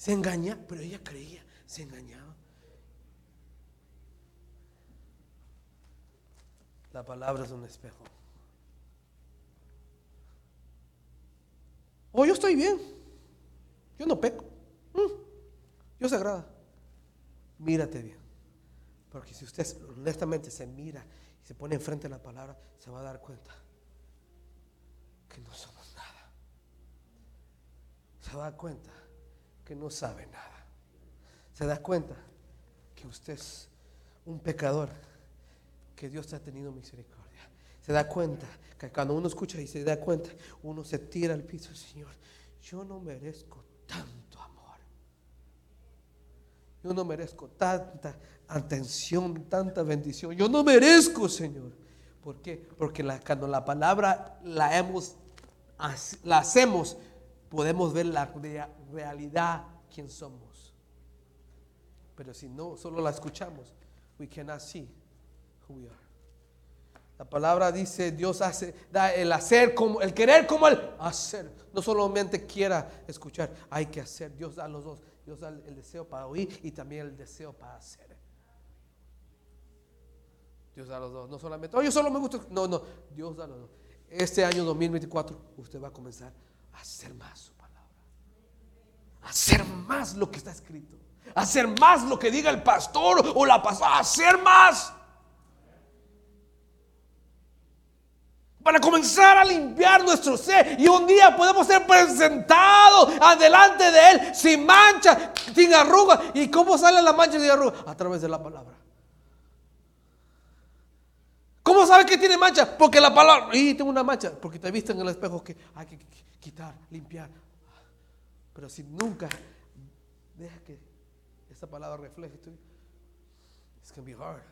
Se engaña, pero ella creía, se engañaba. La palabra es un espejo. Oh, yo estoy bien. Yo no peco. Mm. Yo se agrada. Mírate bien Porque si usted honestamente se mira y se pone enfrente de la palabra, se va a dar cuenta que no somos nada. Se va a dar cuenta que no sabe nada. Se da cuenta que usted es un pecador, que Dios ha tenido misericordia. Se da cuenta que cuando uno escucha y se da cuenta, uno se tira al piso, Señor, yo no merezco tanto amor. Yo no merezco tanta atención, tanta bendición. Yo no merezco, Señor. ¿Por qué? Porque cuando la palabra la hemos la hacemos, podemos ver la realidad quién somos. Pero si no, solo la escuchamos, we cannot see who we are. La palabra dice, Dios hace, da el hacer como, el querer como el hacer. No solamente quiera escuchar, hay que hacer. Dios da los dos. Dios da el deseo para oír y también el deseo para hacer. Dios da los dos. No solamente, oh, yo solo me gusta. No, no, Dios da los dos. Este año 2024 usted va a comenzar hacer más su palabra. Hacer más lo que está escrito. Hacer más lo que diga el pastor o la pastora. hacer más. para comenzar a limpiar nuestro ser. Y un día podemos ser presentados adelante de Él sin mancha, sin arruga. ¿Y cómo sale la mancha sin arruga? A través de la palabra. ¿Cómo sabe que tiene mancha? Porque la palabra, y tengo una mancha, porque te viste en el espejo que hay que quitar, limpiar. Pero si nunca deja que esa palabra refleje, it's going to be hard.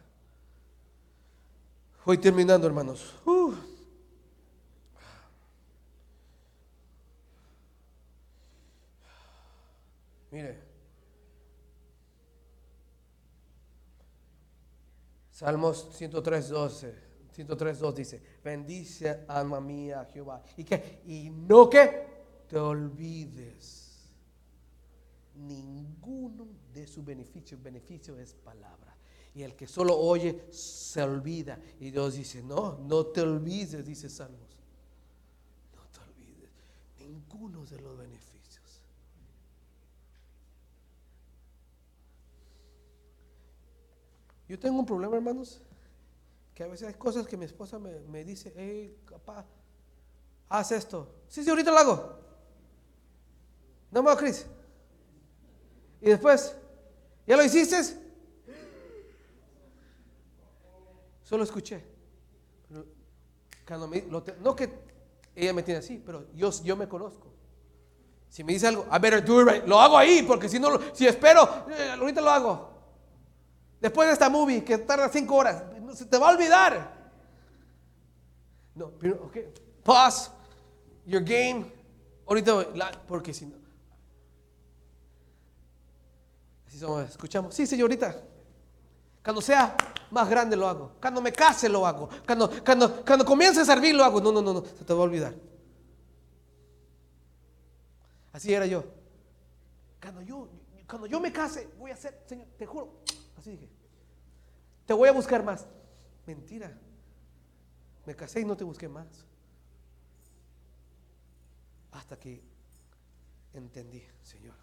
Voy terminando, hermanos. Uh. Mire. Salmos 103, 12. 103, 2 dice, bendice alma mía Jehová. ¿Y que Y no que te olvides ninguno de sus beneficios. Beneficio es palabra. Y el que solo oye se olvida. Y Dios dice, no, no te olvides, dice Salmos. No te olvides ninguno de los beneficios. Yo tengo un problema, hermanos, que a veces hay cosas que mi esposa me, dice, hey, papá, haz esto. Sí, sí, ahorita lo hago. No me Cris. Y después, ¿ya lo hiciste? Solo escuché. no que ella me tiene así, pero yo, yo me conozco. Si me dice algo, I better do it right. Lo hago ahí, porque si no, si espero, eh, ahorita lo hago. Después de esta movie que tarda cinco horas, se te va a olvidar. No, pero, ok, pause your game. Ahorita, porque si no. Así somos, escuchamos. Sí, señorita. Cuando sea más grande lo hago. Cuando me case lo hago. Cuando, cuando, cuando comience a servir lo hago. No, no, no, no. Se te va a olvidar. Así era yo. Cuando yo, cuando yo me case, voy a hacer, Señor, te juro, Así dije. Te voy a buscar más. Mentira. Me casé y no te busqué más. Hasta que entendí, Señor,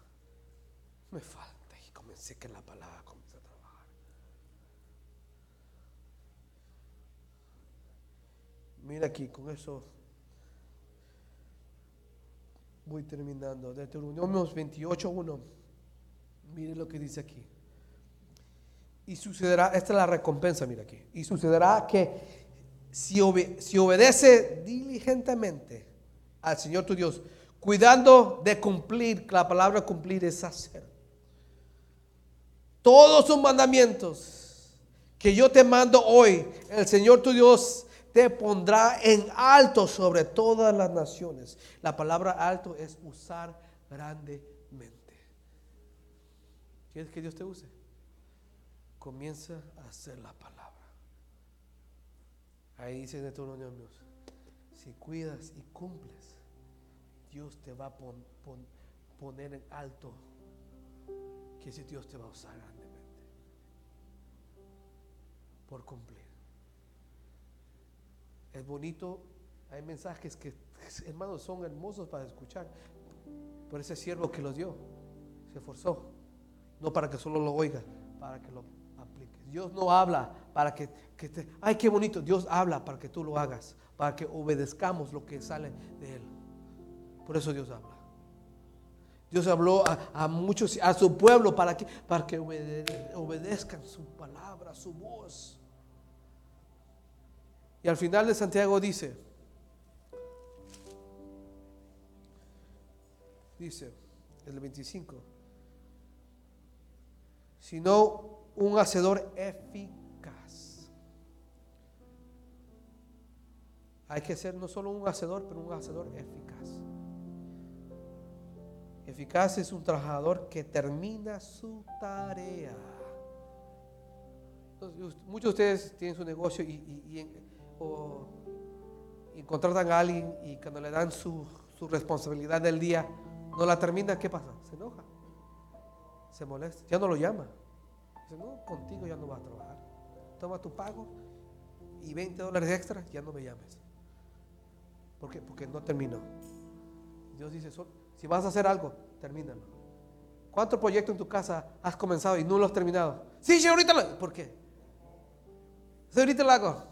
me falta. Y comencé que la palabra comencé a trabajar. Mira aquí, con eso voy terminando. Deuteronomios 28.1. Mire lo que dice aquí. Y sucederá, esta es la recompensa, mira aquí. Y sucederá que si, si obedece diligentemente al Señor tu Dios, cuidando de cumplir, la palabra cumplir es hacer. Todos sus mandamientos que yo te mando hoy, el Señor tu Dios te pondrá en alto sobre todas las naciones. La palabra alto es usar grandemente. ¿Quieres que Dios te use? Comienza a hacer la palabra. Ahí dice Deuteronomio, si cuidas y cumples, Dios te va a poner en alto, que ese Dios te va a usar grandemente por cumplir. Es bonito, hay mensajes que, hermanos, son hermosos para escuchar. Por ese siervo que los dio, se esforzó, no para que solo lo oiga, para que lo. Dios no habla para que, que te, ay, qué bonito. Dios habla para que tú lo hagas, para que obedezcamos lo que sale de Él. Por eso Dios habla. Dios habló a, muchos, a su pueblo, para que, para que obedezcan su palabra, su voz. Y al final de Santiago dice, dice el 25, sino un hacedor eficaz. Hay que ser no solo un hacedor, pero un hacedor eficaz. Eficaz es un trabajador que termina su tarea. muchos de ustedes tienen su negocio y, contratan a alguien y cuando le dan su, su responsabilidad del día, no la termina, ¿qué pasa? Se enoja, se molesta, ya no lo llama. Dice, no, contigo ya no va a trabajar. Toma tu pago y 20 dólares extra, ya no me llames. ¿Por qué? Porque no terminó. Dios dice, si vas a hacer algo, termínalo. ¿Cuántos proyectos en tu casa has comenzado y no los has terminado? Sí, sí, ahorita lo ¿Por qué? Sí, ahorita lo hago.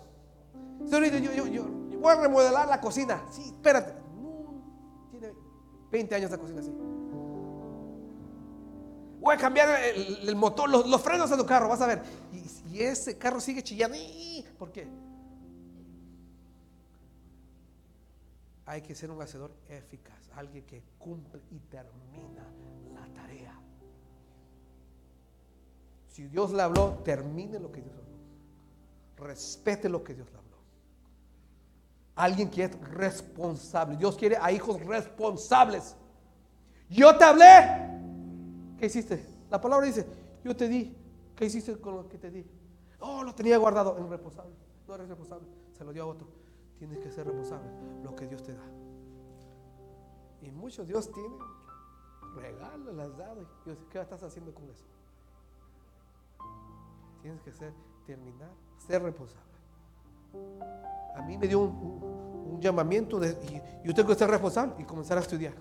Sí, ahorita yo, yo, yo, voy a remodelar la cocina. Sí, espérate. tiene 20 años de cocina así. Voy a cambiar el, motor, los, frenos de tu carro, vas a ver. Y, y ese carro sigue chillando. ¿Por qué? Hay que ser un hacedor eficaz alguien que cumple y termina la tarea. Si Dios le habló, termine lo que Dios habló. Respete lo que Dios le habló. Alguien que es responsable. Dios quiere a hijos responsables. Yo te hablé. ¿Qué hiciste? La palabra dice, yo te di. ¿Qué hiciste con lo que te di? Oh, lo tenía guardado en responsable. No eres responsable. Se lo dio a otro. Tienes que ser responsable. Lo que Dios te da. Y muchos Dios tiene regalos, las dado. Dios, ¿qué estás haciendo con eso? Tienes que ser, terminar, ser responsable. A mí me dio un, llamamiento de, y yo tengo que ser responsable y comenzar a estudiar.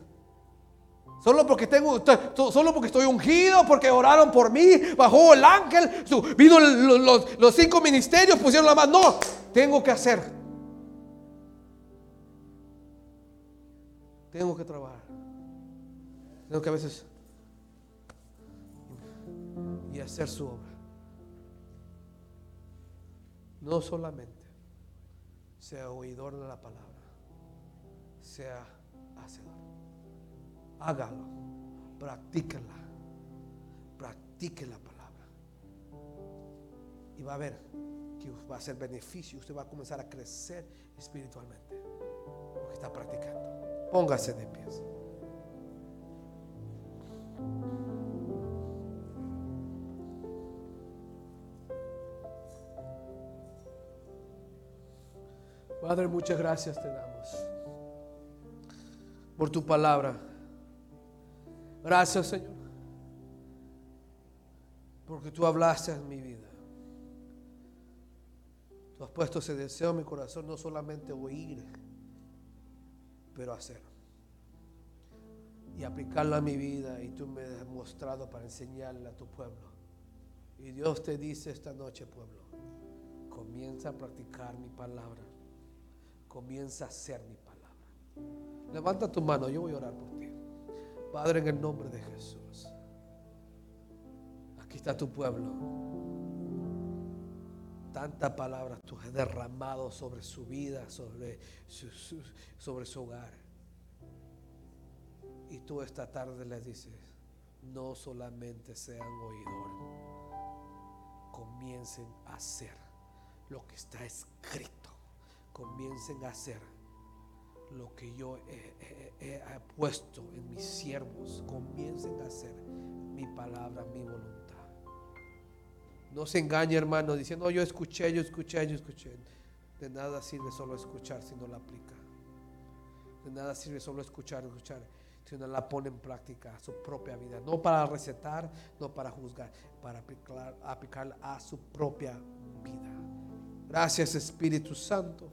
Solo porque tengo, solo porque estoy ungido, porque oraron por mí, bajó el ángel, vino los, los cinco ministerios, pusieron la mano. No, tengo que hacer. Tengo que trabajar. Tengo que a veces y hacer su obra. No solamente sea oidor de la palabra, sea hacedor. Hágalo, practíquela, practique la palabra. Y va a ver que va a ser beneficio, usted va a comenzar a crecer espiritualmente, porque está practicando. Póngase de pies. Padre, muchas gracias te damos por tu palabra. Gracias, Señor, porque tú hablaste en mi vida. Tú has puesto ese deseo en mi corazón, no solamente oír pero hacer. Y aplicarlo a mi vida y tú me has mostrado para enseñarle a tu pueblo. Y Dios te dice esta noche, pueblo, comienza a practicar mi palabra. Comienza a hacer mi palabra. Levanta tu mano, yo voy a orar por ti. Padre, en el nombre de Jesús. Aquí está tu pueblo tanta palabra tú has derramado sobre su vida, sobre su, sobre su hogar. Y tú esta tarde les dices, no solamente sean oidores, comiencen a hacer lo que está escrito, comiencen a hacer lo que yo he puesto en mis siervos, comiencen a hacer mi palabra, mi voluntad. No se engañe, hermano, diciendo, yo escuché, yo escuché, yo escuché. De nada sirve solo escuchar si no la aplica. De nada sirve solo escuchar, escuchar, si no la pone en práctica a su propia vida. No para recetar, no para juzgar, para aplicar, aplicarla a su propia vida. Gracias Espíritu Santo.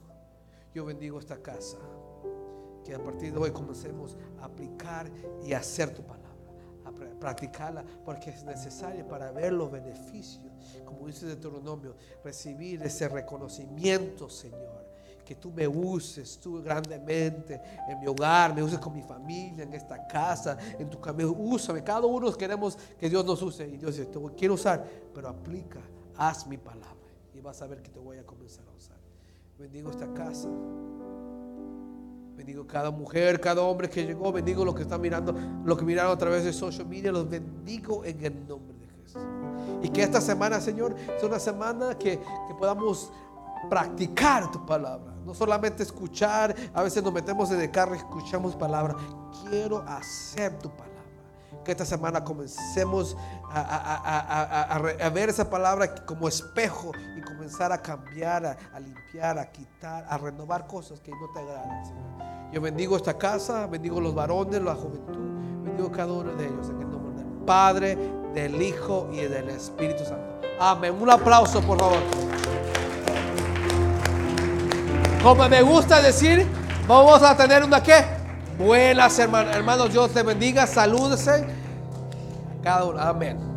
Yo bendigo esta casa. Que a partir de hoy comencemos a aplicar y hacer tu palabra. practicarla porque es necesaria para ver los beneficios, como dice Deuteronomio, recibir ese reconocimiento, Señor. Que tú me uses, tú grandemente en mi hogar, me uses con mi familia, en esta casa, en tu camino. Úsame. Cada uno queremos que Dios nos use. Y Dios dice, te quiero usar, pero aplica, haz mi palabra. Y vas a ver que te voy a comenzar a usar. Bendigo esta casa. Bendigo cada mujer, cada hombre que llegó. Bendigo los que están mirando, los que miraron a través de social media. Los bendigo en el nombre de Jesús. Y que esta semana, Señor, sea una semana que, que podamos practicar tu palabra. No solamente escuchar. A veces nos metemos en el carro y escuchamos palabra. Quiero hacer tu palabra. Que esta semana comencemos a, a, ver esa palabra como espejo y comenzar a cambiar, a, limpiar, a quitar, a renovar cosas que no te agradan, Señor. Yo bendigo esta casa, bendigo los varones, la juventud, bendigo cada uno de ellos en el nombre del Padre, del Hijo y del Espíritu Santo. Amén. Un aplauso, por favor. Como me gusta decir, vamos a tener una que buenas hermanos. Hermanos, Dios te bendiga. Salúdese. Cada uno.